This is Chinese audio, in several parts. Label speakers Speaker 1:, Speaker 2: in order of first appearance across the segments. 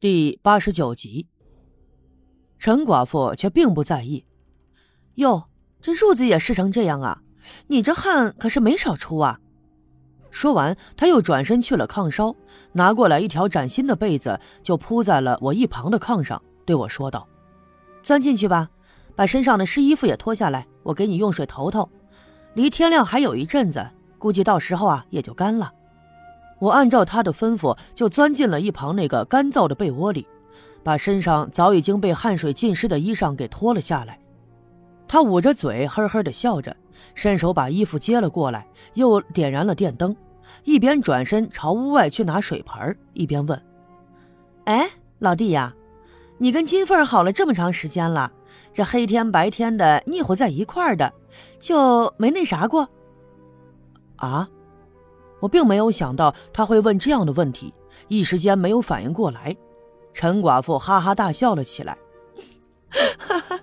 Speaker 1: 第八十九集，陈寡妇却并不在意。
Speaker 2: 哟，这褥子也湿成这样啊！你这汗可是没少出啊！
Speaker 1: 说完，他又转身去了炕梢，拿过来一条崭新的被子，就铺在了我一旁的炕上，对我说道：“
Speaker 2: 钻进去吧，把身上的湿衣服也脱下来，我给你用水头头。离天亮还有一阵子，估计到时候啊也就干了。”
Speaker 1: 我按照他的吩咐，就钻进了一旁那个干燥的被窝里，把身上早已经被汗水浸湿的衣裳给脱了下来。他捂着嘴，呵呵的笑着，伸手把衣服接了过来，又点燃了电灯，一边转身朝屋外去拿水盆，一边问：“
Speaker 2: 哎，老弟呀，你跟金凤好了这么长时间了，这黑天白天的腻乎在一块儿的，就没那啥过？”
Speaker 1: 啊？我并没有想到他会问这样的问题，一时间没有反应过来。陈寡妇哈哈大笑了起来：“
Speaker 2: 哈哈，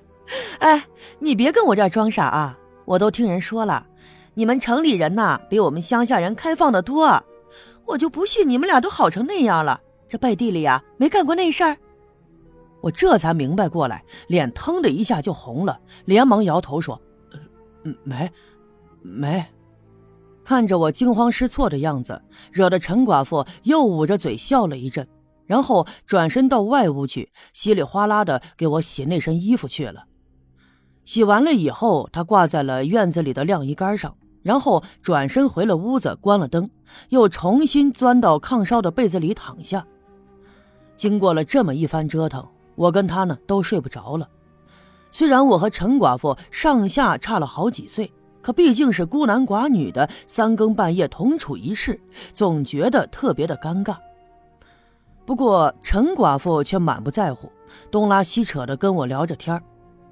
Speaker 2: 哎，你别跟我这儿装傻啊！我都听人说了，你们城里人呐比我们乡下人开放的多，我就不信你们俩都好成那样了，这背地里呀没干过那事儿。”
Speaker 1: 我这才明白过来，脸腾的一下就红了，连忙摇头说：“没，没。”看着我惊慌失措的样子，惹得陈寡妇又捂着嘴笑了一阵，然后转身到外屋去，稀里哗啦的给我洗那身衣服去了。洗完了以后，她挂在了院子里的晾衣杆上，然后转身回了屋子，关了灯，又重新钻到炕梢的被子里躺下。经过了这么一番折腾，我跟她呢都睡不着了。虽然我和陈寡妇上下差了好几岁。可毕竟是孤男寡女的，三更半夜同处一室，总觉得特别的尴尬。不过陈寡妇却满不在乎，东拉西扯的跟我聊着天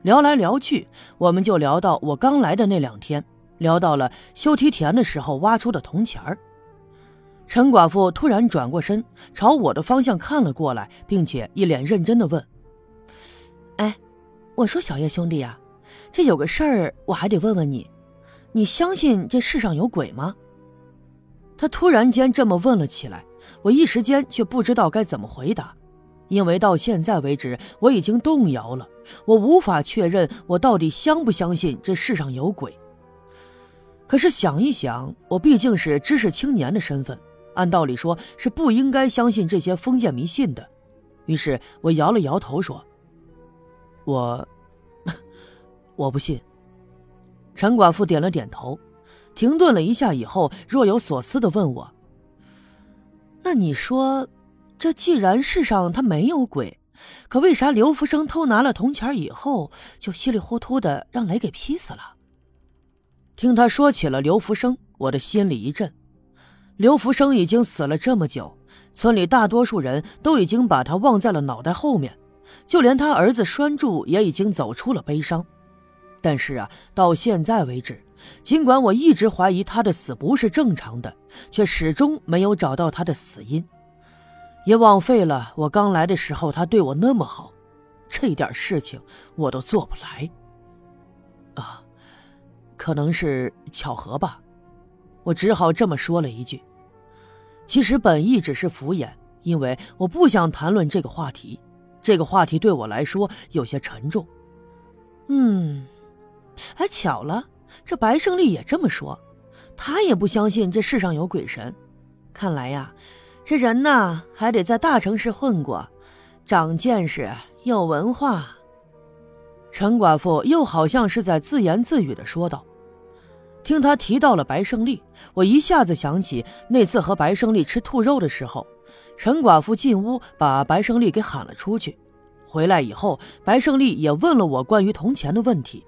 Speaker 1: 聊来聊去，我们就聊到我刚来的那两天，聊到了修梯田的时候挖出的铜钱儿。陈寡妇突然转过身，朝我的方向看了过来，并且一脸认真的问：“
Speaker 2: 哎，我说小叶兄弟呀，这有个事儿，我还得问问你。”你相信这世上有鬼吗？
Speaker 1: 他突然间这么问了起来，我一时间却不知道该怎么回答，因为到现在为止我已经动摇了，我无法确认我到底相不相信这世上有鬼。可是想一想，我毕竟是知识青年的身份，按道理说是不应该相信这些封建迷信的，于是我摇了摇头说：“我，我不信。”陈寡妇点了点头，停顿了一下以后，若有所思的问我：“
Speaker 2: 那你说，这既然世上他没有鬼，可为啥刘福生偷拿了铜钱以后，就稀里糊涂的让雷给劈死了？”
Speaker 1: 听他说起了刘福生，我的心里一震。刘福生已经死了这么久，村里大多数人都已经把他忘在了脑袋后面，就连他儿子栓柱也已经走出了悲伤。但是啊，到现在为止，尽管我一直怀疑他的死不是正常的，却始终没有找到他的死因，也枉费了我刚来的时候他对我那么好，这点事情我都做不来。啊，可能是巧合吧，我只好这么说了一句。其实本意只是敷衍，因为我不想谈论这个话题，这个话题对我来说有些沉重。
Speaker 2: 嗯。还巧了，这白胜利也这么说，他也不相信这世上有鬼神。看来呀，这人呐还得在大城市混过，长见识，有文化。
Speaker 1: 陈寡妇又好像是在自言自语的说道。听他提到了白胜利，我一下子想起那次和白胜利吃兔肉的时候，陈寡妇进屋把白胜利给喊了出去，回来以后，白胜利也问了我关于铜钱的问题。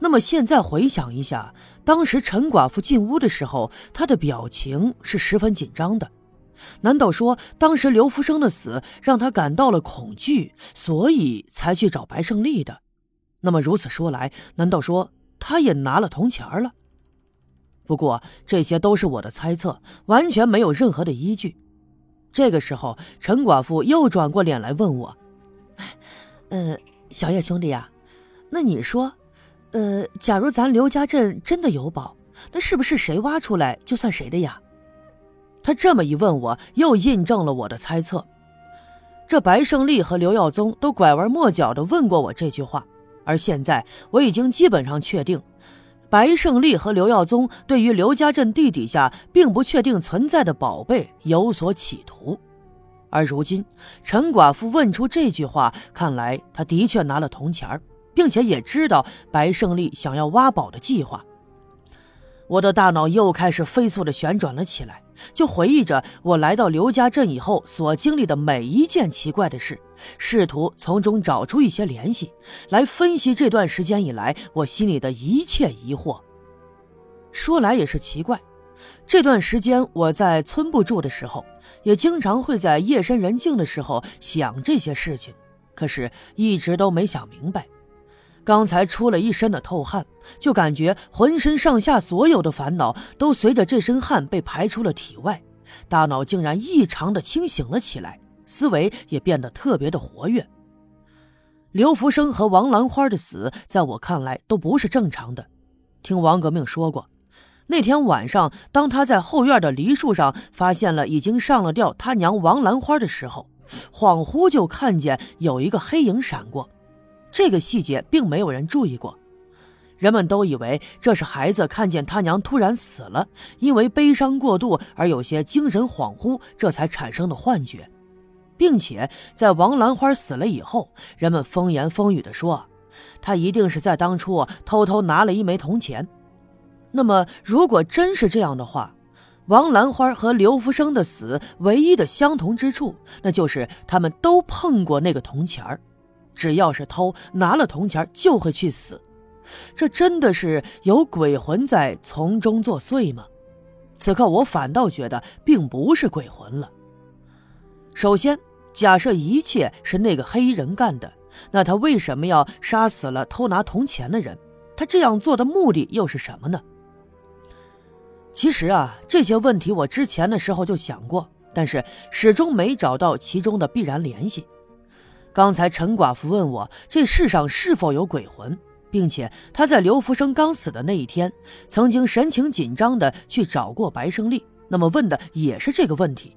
Speaker 1: 那么现在回想一下，当时陈寡妇进屋的时候，她的表情是十分紧张的。难道说当时刘福生的死让她感到了恐惧，所以才去找白胜利的？那么如此说来，难道说他也拿了铜钱了？不过这些都是我的猜测，完全没有任何的依据。这个时候，陈寡妇又转过脸来问我：“
Speaker 2: 呃，小叶兄弟呀，那你说？”呃，假如咱刘家镇真的有宝，那是不是谁挖出来就算谁的呀？
Speaker 1: 他这么一问，我又印证了我的猜测。这白胜利和刘耀宗都拐弯抹角的问过我这句话，而现在我已经基本上确定，白胜利和刘耀宗对于刘家镇地底下并不确定存在的宝贝有所企图。而如今陈寡妇问出这句话，看来他的确拿了铜钱儿并且也知道白胜利想要挖宝的计划。我的大脑又开始飞速的旋转了起来，就回忆着我来到刘家镇以后所经历的每一件奇怪的事，试图从中找出一些联系，来分析这段时间以来我心里的一切疑惑。说来也是奇怪，这段时间我在村部住的时候，也经常会在夜深人静的时候想这些事情，可是一直都没想明白。刚才出了一身的透汗，就感觉浑身上下所有的烦恼都随着这身汗被排出了体外，大脑竟然异常的清醒了起来，思维也变得特别的活跃。刘福生和王兰花的死，在我看来都不是正常的。听王革命说过，那天晚上，当他在后院的梨树上发现了已经上了吊他娘王兰花的时候，恍惚就看见有一个黑影闪过。这个细节并没有人注意过，人们都以为这是孩子看见他娘突然死了，因为悲伤过度而有些精神恍惚，这才产生的幻觉，并且在王兰花死了以后，人们风言风语地说，他一定是在当初偷偷拿了一枚铜钱。那么，如果真是这样的话，王兰花和刘福生的死唯一的相同之处，那就是他们都碰过那个铜钱儿。只要是偷拿了铜钱，就会去死。这真的是有鬼魂在从中作祟吗？此刻我反倒觉得并不是鬼魂了。首先，假设一切是那个黑衣人干的，那他为什么要杀死了偷拿铜钱的人？他这样做的目的又是什么呢？其实啊，这些问题我之前的时候就想过，但是始终没找到其中的必然联系。刚才陈寡妇问我这世上是否有鬼魂，并且她在刘福生刚死的那一天，曾经神情紧张的去找过白胜利，那么问的也是这个问题。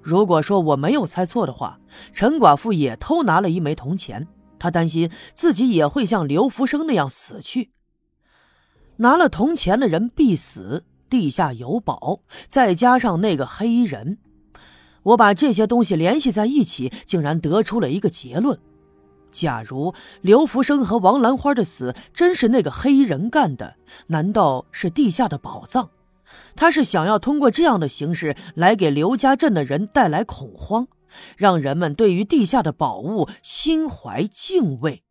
Speaker 1: 如果说我没有猜错的话，陈寡妇也偷拿了一枚铜钱，她担心自己也会像刘福生那样死去。拿了铜钱的人必死，地下有宝，再加上那个黑衣人。我把这些东西联系在一起，竟然得出了一个结论：假如刘福生和王兰花的死真是那个黑衣人干的，难道是地下的宝藏？他是想要通过这样的形式来给刘家镇的人带来恐慌，让人们对于地下的宝物心怀敬畏。